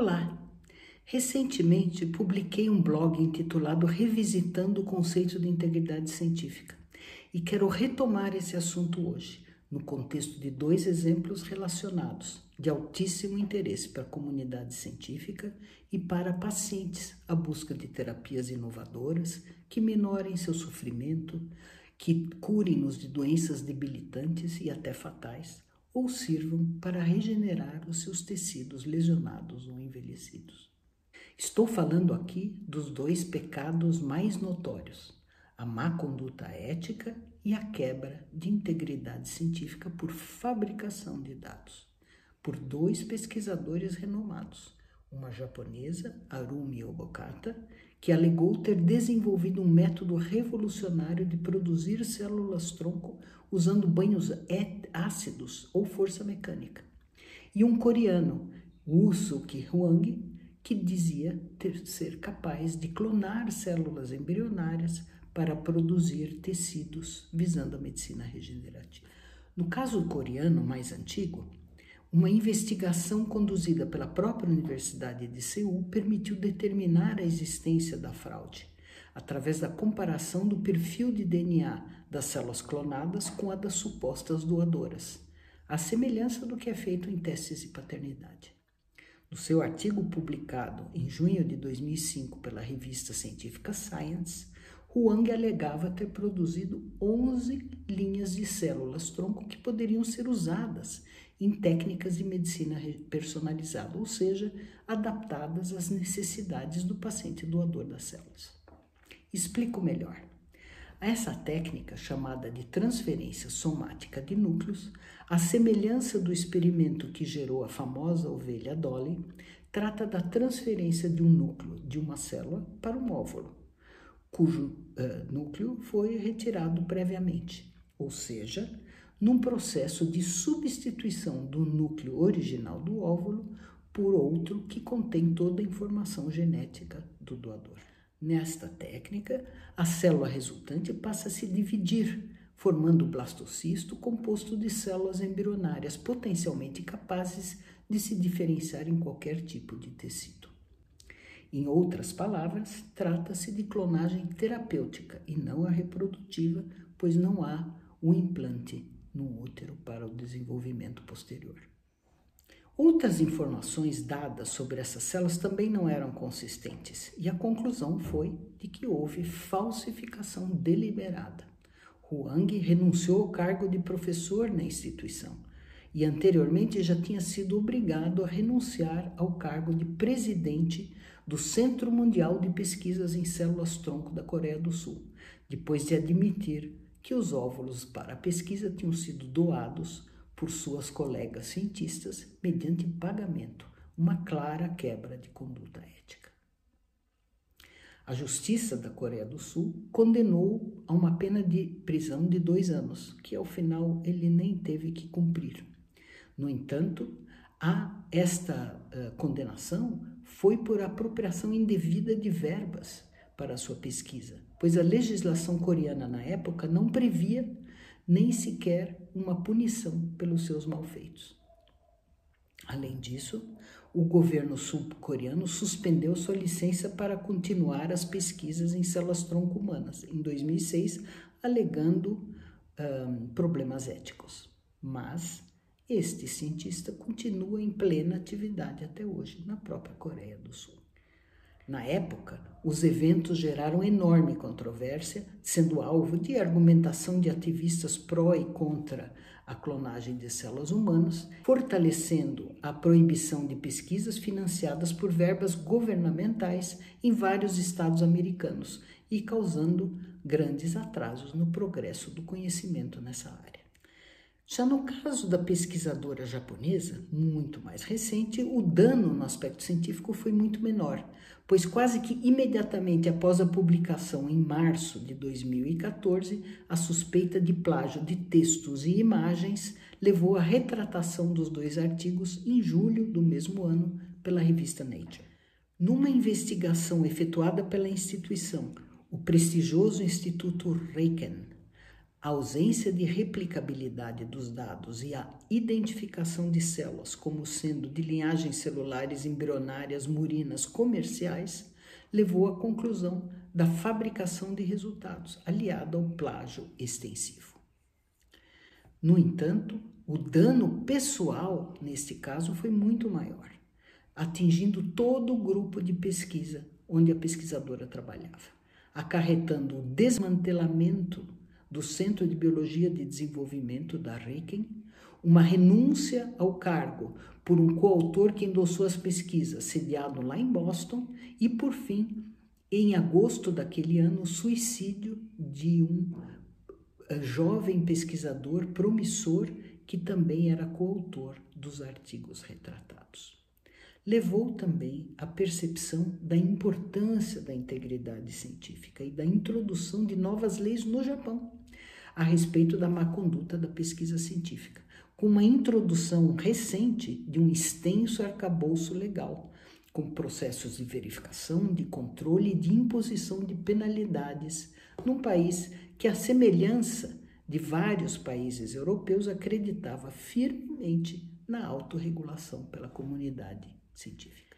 Olá! Recentemente publiquei um blog intitulado Revisitando o Conceito de Integridade Científica e quero retomar esse assunto hoje, no contexto de dois exemplos relacionados, de altíssimo interesse para a comunidade científica e para pacientes, a busca de terapias inovadoras que minorem seu sofrimento, que curem-nos de doenças debilitantes e até fatais ou sirvam para regenerar os seus tecidos lesionados ou envelhecidos. Estou falando aqui dos dois pecados mais notórios: a má conduta ética e a quebra de integridade científica por fabricação de dados, por dois pesquisadores renomados, uma japonesa, Arumi Obokata, que alegou ter desenvolvido um método revolucionário de produzir células-tronco usando banhos ácidos ou força mecânica. E um coreano, Woo Suk Hwang, que dizia ter, ser capaz de clonar células embrionárias para produzir tecidos visando a medicina regenerativa. No caso coreano mais antigo, uma investigação conduzida pela própria Universidade de Seul permitiu determinar a existência da fraude, através da comparação do perfil de DNA das células clonadas com a das supostas doadoras, à semelhança do que é feito em testes de paternidade. No seu artigo publicado em junho de 2005 pela revista científica Science, Huang alegava ter produzido 11 linhas de células-tronco que poderiam ser usadas em técnicas de medicina personalizada, ou seja, adaptadas às necessidades do paciente doador das células. Explico melhor. Essa técnica, chamada de transferência somática de núcleos, a semelhança do experimento que gerou a famosa ovelha Dolly, trata da transferência de um núcleo de uma célula para um óvulo cujo uh, núcleo foi retirado previamente, ou seja, num processo de substituição do núcleo original do óvulo por outro que contém toda a informação genética do doador. Nesta técnica, a célula resultante passa a se dividir, formando o blastocisto composto de células embrionárias potencialmente capazes de se diferenciar em qualquer tipo de tecido. Em outras palavras, trata-se de clonagem terapêutica e não a reprodutiva, pois não há o implante no útero para o desenvolvimento posterior. Outras informações dadas sobre essas células também não eram consistentes, e a conclusão foi de que houve falsificação deliberada. Huang renunciou ao cargo de professor na instituição e anteriormente já tinha sido obrigado a renunciar ao cargo de presidente do Centro Mundial de Pesquisas em Células-Tronco da Coreia do Sul, depois de admitir que os óvulos para a pesquisa tinham sido doados por suas colegas cientistas mediante pagamento, uma clara quebra de conduta ética. A Justiça da Coreia do Sul condenou a uma pena de prisão de dois anos, que ao final ele nem teve que cumprir. No entanto, a esta uh, condenação foi por apropriação indevida de verbas para sua pesquisa, pois a legislação coreana na época não previa nem sequer uma punição pelos seus malfeitos. Além disso, o governo sul-coreano suspendeu sua licença para continuar as pesquisas em células-tronco humanas em 2006, alegando um, problemas éticos. Mas este cientista continua em plena atividade até hoje na própria Coreia do Sul. Na época, os eventos geraram enorme controvérsia, sendo alvo de argumentação de ativistas pró e contra a clonagem de células humanas, fortalecendo a proibição de pesquisas financiadas por verbas governamentais em vários estados americanos e causando grandes atrasos no progresso do conhecimento nessa área. Já no caso da pesquisadora japonesa, muito mais recente, o dano no aspecto científico foi muito menor, pois quase que imediatamente após a publicação, em março de 2014, a suspeita de plágio de textos e imagens levou à retratação dos dois artigos em julho do mesmo ano pela revista Nature. Numa investigação efetuada pela instituição, o prestigioso Instituto Reiken, A ausência de replicabilidade dos dados e a identificação de células como sendo de linhagens celulares embrionárias murinas comerciais levou à conclusão da fabricação de resultados, aliado ao plágio extensivo. No entanto, o dano pessoal, neste caso, foi muito maior, atingindo todo o grupo de pesquisa onde a pesquisadora trabalhava, acarretando o desmantelamento do Centro de Biologia de Desenvolvimento da RIKEN, uma renúncia ao cargo por um coautor que endossou as pesquisas, sediado lá em Boston, e, por fim, em agosto daquele ano, o suicídio de um eh, jovem pesquisador promissor que também era coautor dos artigos retratados. Levou também à percepção da importância da integridade científica e da introdução de novas leis no Japão a respeito da má conduta da pesquisa científica, com uma introdução recente de um extenso arcabouço legal, com processos de verificação, de controle e de imposição de penalidades num país que, à semelhança de vários países europeus, acreditava firmemente na autorregulação pela comunidade científica.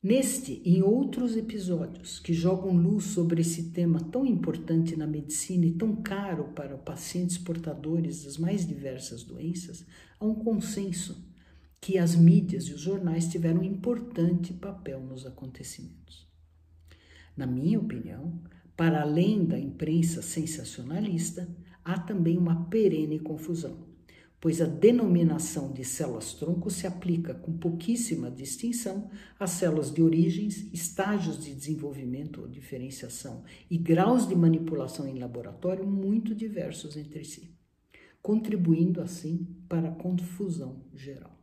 Neste e em outros episódios que jogam luz sobre esse tema tão importante na medicina e tão caro para pacientes portadores das mais diversas doenças, há um consenso que as mídias e os jornais tiveram um importante papel nos acontecimentos. Na minha opinião, para além da imprensa sensacionalista, há também uma perene confusão pois a denominação de células-tronco se aplica com pouquíssima distinção às células de origens, estágios de desenvolvimento ou diferenciação e graus de manipulação em laboratório muito diversos entre si, contribuindo assim para a confusão geral.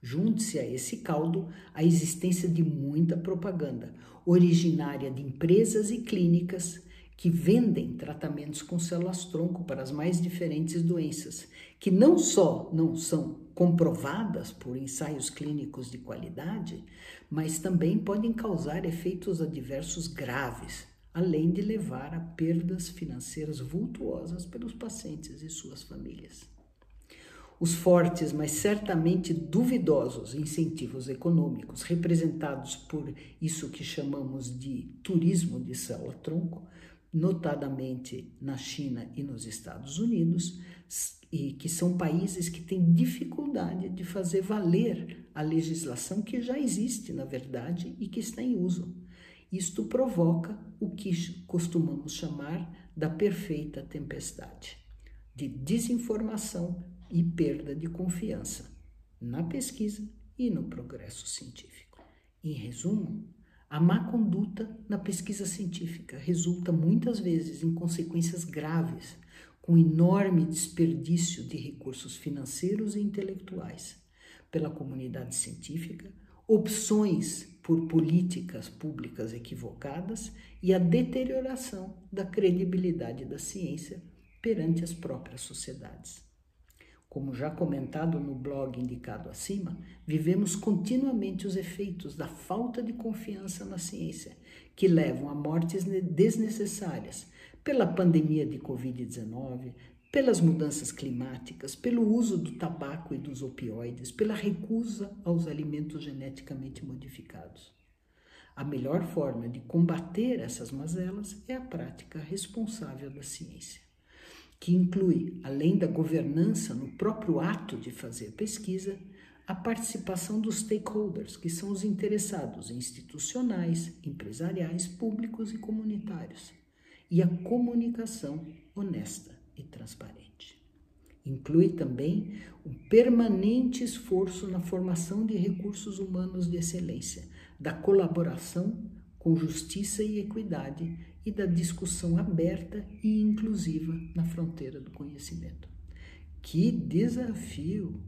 Junte-se a esse caldo a existência de muita propaganda, originária de empresas e clínicas que vendem tratamentos com células-tronco para as mais diferentes doenças, que não só não são comprovadas por ensaios clínicos de qualidade, mas também podem causar efeitos adversos graves, além de levar a perdas financeiras vultuosas pelos pacientes e suas famílias. Os fortes, mas certamente duvidosos incentivos econômicos representados por isso que chamamos de turismo de célula-tronco notadamente na China e nos Estados Unidos, e que são países que têm dificuldade de fazer valer a legislação que já existe, na verdade, e que está em uso. Isto provoca o que costumamos chamar da perfeita tempestade de desinformação e perda de confiança na pesquisa e no progresso científico. Em resumo, a má conduta na pesquisa científica resulta muitas vezes em consequências graves, com enorme desperdício de recursos financeiros e intelectuais pela comunidade científica, opções por políticas públicas equivocadas e a deterioração da credibilidade da ciência perante as próprias sociedades. Como já comentado no blog indicado acima, vivemos continuamente os efeitos da falta de confiança na ciência, que levam a mortes desnecessárias pela pandemia de Covid-19, pelas mudanças climáticas, pelo uso do tabaco e dos opioides, pela recusa aos alimentos geneticamente modificados. A melhor forma de combater essas mazelas é a prática responsável da ciência que inclui, além da governança no próprio ato de fazer pesquisa, a participação dos stakeholders, que são os interessados institucionais, empresariais, públicos e comunitários, e a comunicação honesta e transparente. Inclui também um permanente esforço na formação de recursos humanos de excelência, da colaboração com justiça e equidade e da discussão aberta e inclusiva na fronteira do conhecimento. Que desafio!